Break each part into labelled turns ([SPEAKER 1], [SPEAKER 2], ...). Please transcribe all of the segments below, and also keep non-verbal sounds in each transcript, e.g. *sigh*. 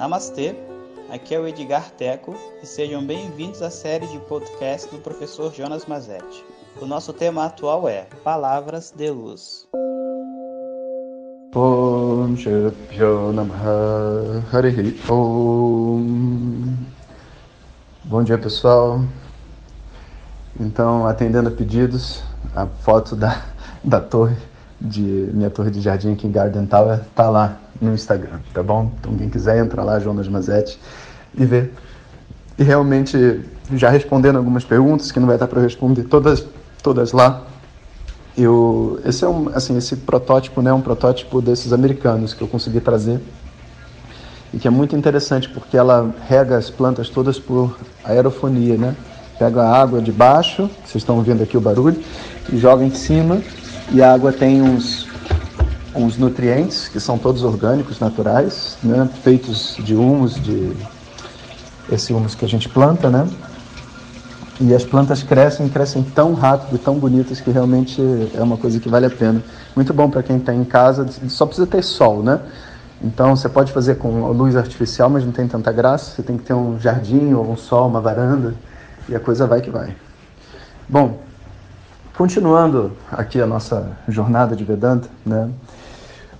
[SPEAKER 1] Namastê, aqui é o Edgar Teco e sejam bem-vindos à série de podcast do professor Jonas Mazetti. O nosso tema atual é Palavras de Luz.
[SPEAKER 2] Om Om Bom dia pessoal. Então, atendendo a pedidos, a foto da, da torre de minha torre de jardim aqui em Garden Tower tá lá no Instagram, tá bom? Então quem quiser entrar lá, Jonas Mazetti, e ver. E realmente, já respondendo algumas perguntas, que não vai dar para responder todas, todas lá, eu, esse é um, assim, esse protótipo, né, um protótipo desses americanos que eu consegui trazer e que é muito interessante porque ela rega as plantas todas por aerofonia, né? Pega a água de baixo, vocês estão ouvindo aqui o barulho, e joga em cima e a água tem uns uns nutrientes que são todos orgânicos, naturais, né? feitos de humus, de esse humus que a gente planta, né? E as plantas crescem, crescem tão rápido, tão bonitas que realmente é uma coisa que vale a pena. Muito bom para quem está em casa, só precisa ter sol, né? Então você pode fazer com luz artificial, mas não tem tanta graça. Você tem que ter um jardim ou um sol, uma varanda e a coisa vai que vai. Bom, continuando aqui a nossa jornada de Vedanta, né?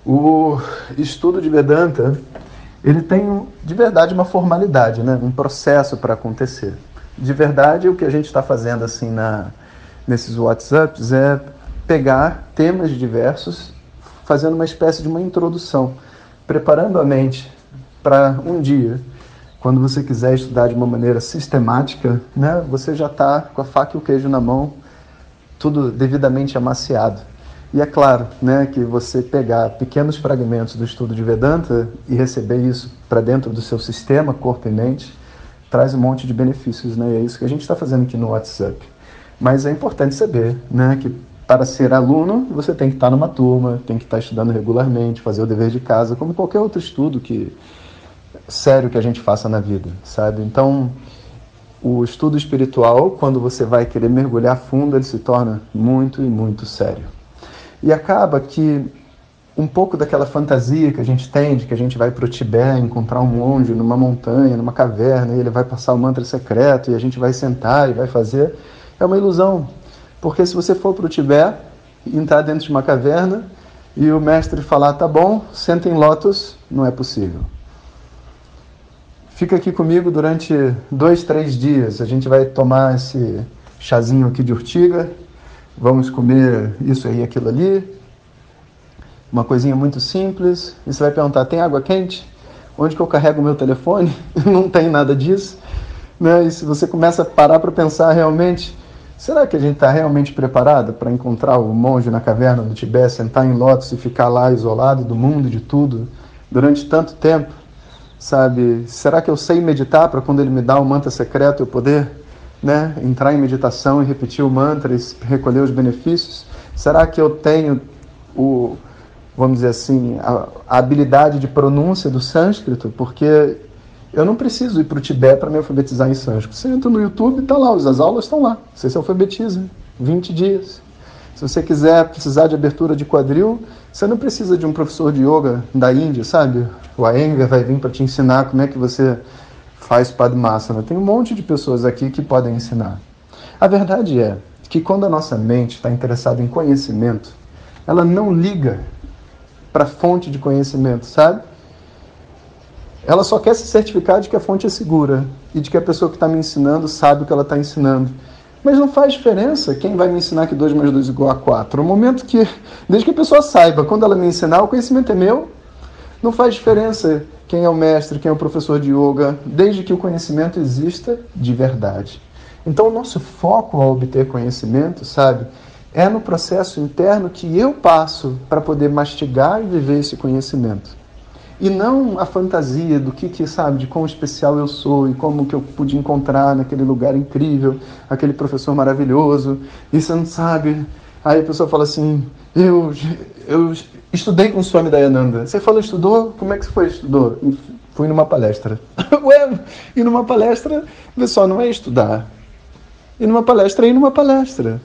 [SPEAKER 2] O estudo de Vedanta, ele tem de verdade uma formalidade, né? um processo para acontecer. De verdade, o que a gente está fazendo assim na, nesses WhatsApps é pegar temas diversos, fazendo uma espécie de uma introdução, preparando a mente para um dia, quando você quiser estudar de uma maneira sistemática, né? você já está com a faca e o queijo na mão, tudo devidamente amaciado. E é claro né, que você pegar pequenos fragmentos do estudo de Vedanta e receber isso para dentro do seu sistema, corpo e mente, traz um monte de benefícios. Né? E é isso que a gente está fazendo aqui no WhatsApp. Mas é importante saber né, que para ser aluno você tem que estar numa turma, tem que estar estudando regularmente, fazer o dever de casa, como qualquer outro estudo que sério que a gente faça na vida, sabe? Então, o estudo espiritual, quando você vai querer mergulhar fundo, ele se torna muito e muito sério. E acaba que um pouco daquela fantasia que a gente tem de que a gente vai para o Tibete encontrar um monge numa montanha, numa caverna, e ele vai passar o mantra secreto e a gente vai sentar e vai fazer, é uma ilusão. Porque se você for para o Tibete entrar dentro de uma caverna e o mestre falar, tá bom, senta em lótus, não é possível. Fica aqui comigo durante dois, três dias. A gente vai tomar esse chazinho aqui de urtiga, vamos comer isso aí, aquilo ali. Uma coisinha muito simples. E você vai perguntar: tem água quente? Onde que eu carrego o meu telefone? *laughs* Não tem nada disso. Né? E se você começa a parar para pensar realmente, será que a gente está realmente preparado para encontrar o monge na caverna do Tibete, sentar em lótus e ficar lá isolado do mundo de tudo durante tanto tempo? Sabe? Será que eu sei meditar para quando ele me dá o mantra secreto eu poder né, entrar em meditação e repetir o mantra e recolher os benefícios? Será que eu tenho o, vamos dizer assim, a, a habilidade de pronúncia do sânscrito? Porque eu não preciso ir para o Tibete para me alfabetizar em sânscrito. Você entra no YouTube e está lá, as aulas estão lá. Você se alfabetiza. 20 dias. Se você quiser precisar de abertura de quadril, você não precisa de um professor de yoga da Índia, sabe? O Aenga vai vir para te ensinar como é que você faz Padmasana. Tem um monte de pessoas aqui que podem ensinar. A verdade é que quando a nossa mente está interessada em conhecimento, ela não liga para a fonte de conhecimento, sabe? Ela só quer se certificar de que a fonte é segura e de que a pessoa que está me ensinando sabe o que ela está ensinando. Mas não faz diferença quem vai me ensinar que 2 mais 2 é igual a 4. No momento que, desde que a pessoa saiba, quando ela me ensinar, o conhecimento é meu, não faz diferença quem é o mestre, quem é o professor de yoga, desde que o conhecimento exista de verdade. Então, o nosso foco ao obter conhecimento, sabe, é no processo interno que eu passo para poder mastigar e viver esse conhecimento. E não a fantasia do que, que, sabe, de quão especial eu sou e como que eu pude encontrar naquele lugar incrível, aquele professor maravilhoso. E você não sabe. Aí a pessoa fala assim: eu, eu Estudei com o Swami Dayananda. Você falou, estudou? Como é que você foi? Estudou? Fui numa palestra. *laughs* Ué, e numa palestra, pessoal, não é estudar. E numa palestra ir numa palestra.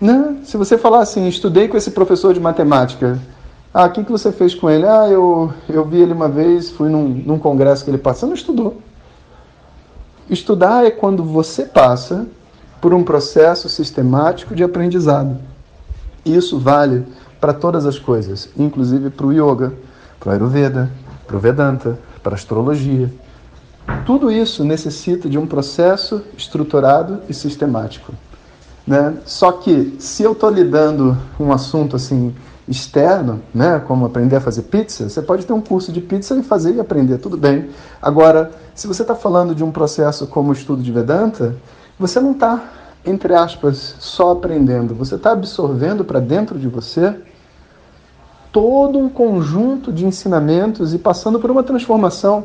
[SPEAKER 2] Né? Se você falar assim, estudei com esse professor de matemática, Ah, o que, que você fez com ele? Ah, eu, eu vi ele uma vez, fui num, num congresso que ele passa. Você não estudou. Estudar é quando você passa por um processo sistemático de aprendizado. Isso vale para todas as coisas, inclusive para o yoga, para o Ayurveda, para o Vedanta, para a astrologia. Tudo isso necessita de um processo estruturado e sistemático. Né? Só que se eu estou lidando um assunto assim externo, né, como aprender a fazer pizza, você pode ter um curso de pizza e fazer e aprender, tudo bem. Agora, se você está falando de um processo como o estudo de Vedanta, você não está, entre aspas, só aprendendo, você está absorvendo para dentro de você todo um conjunto de ensinamentos e passando por uma transformação.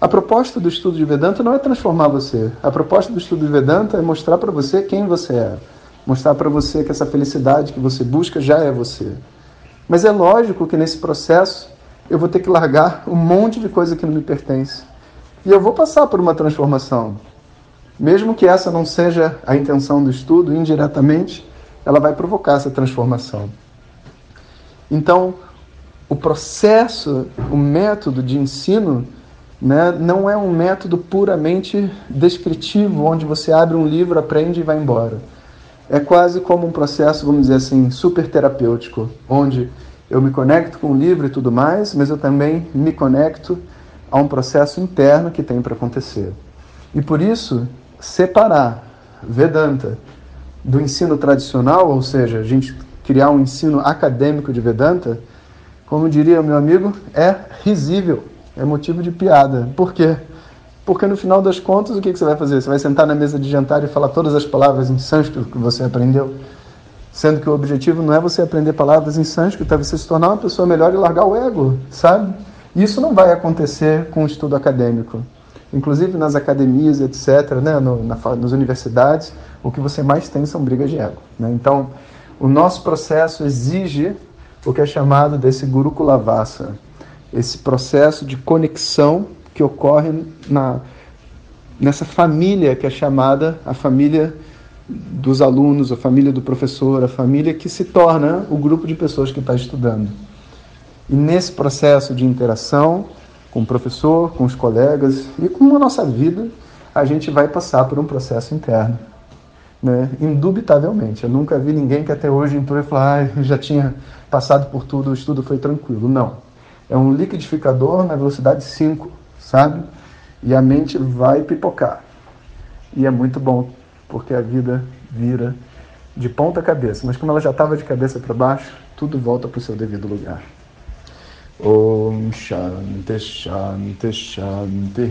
[SPEAKER 2] A proposta do estudo de Vedanta não é transformar você. A proposta do estudo de Vedanta é mostrar para você quem você é. Mostrar para você que essa felicidade que você busca já é você. Mas é lógico que nesse processo eu vou ter que largar um monte de coisa que não me pertence. E eu vou passar por uma transformação. Mesmo que essa não seja a intenção do estudo, indiretamente, ela vai provocar essa transformação. Então, o processo, o método de ensino, né, não é um método puramente descritivo, onde você abre um livro, aprende e vai embora. É quase como um processo, vamos dizer assim, super terapêutico, onde eu me conecto com o livro e tudo mais, mas eu também me conecto a um processo interno que tem para acontecer. E por isso, separar Vedanta do ensino tradicional, ou seja, a gente criar um ensino acadêmico de Vedanta, como diria meu amigo, é risível, é motivo de piada. Por quê? Porque no final das contas, o que você vai fazer? Você vai sentar na mesa de jantar e falar todas as palavras em sânscrito que você aprendeu? Sendo que o objetivo não é você aprender palavras em sânscrito, é você se tornar uma pessoa melhor e largar o ego, sabe? Isso não vai acontecer com o estudo acadêmico. Inclusive nas academias, etc., né, no, na, nas universidades, o que você mais tem são brigas de ego. Né? Então, o nosso processo exige o que é chamado desse Gurukula Vasa, esse processo de conexão que ocorre na, nessa família que é chamada a família dos alunos, a família do professor, a família que se torna o grupo de pessoas que está estudando. E nesse processo de interação com o professor, com os colegas e com a nossa vida, a gente vai passar por um processo interno né? Indubitavelmente. Eu nunca vi ninguém que até hoje entrou e falou, ah, já tinha passado por tudo, o estudo foi tranquilo. Não. É um liquidificador na velocidade 5, sabe? E a mente vai pipocar. E é muito bom, porque a vida vira de ponta cabeça. Mas como ela já estava de cabeça para baixo, tudo volta para o seu devido lugar. Om Shanti Shanti Shanti.